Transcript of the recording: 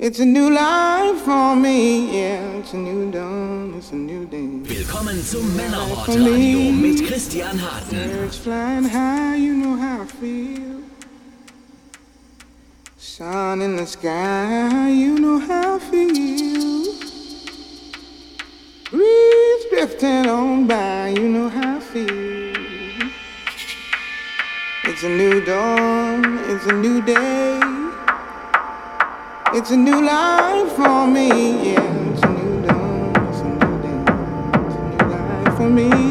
It's a new life for me, yeah. It's a new dawn, it's a new day. Willkommen zum Männerhort Radio mit Christian Harten. Birds flying high, you know how I feel. Sun in the sky, you know how I feel. Breeze drifting on by, you know how I feel. It's a new dawn, it's a new day. It's a new life for me, yeah. It's a new dawn, it's a new day. It's a new life for me.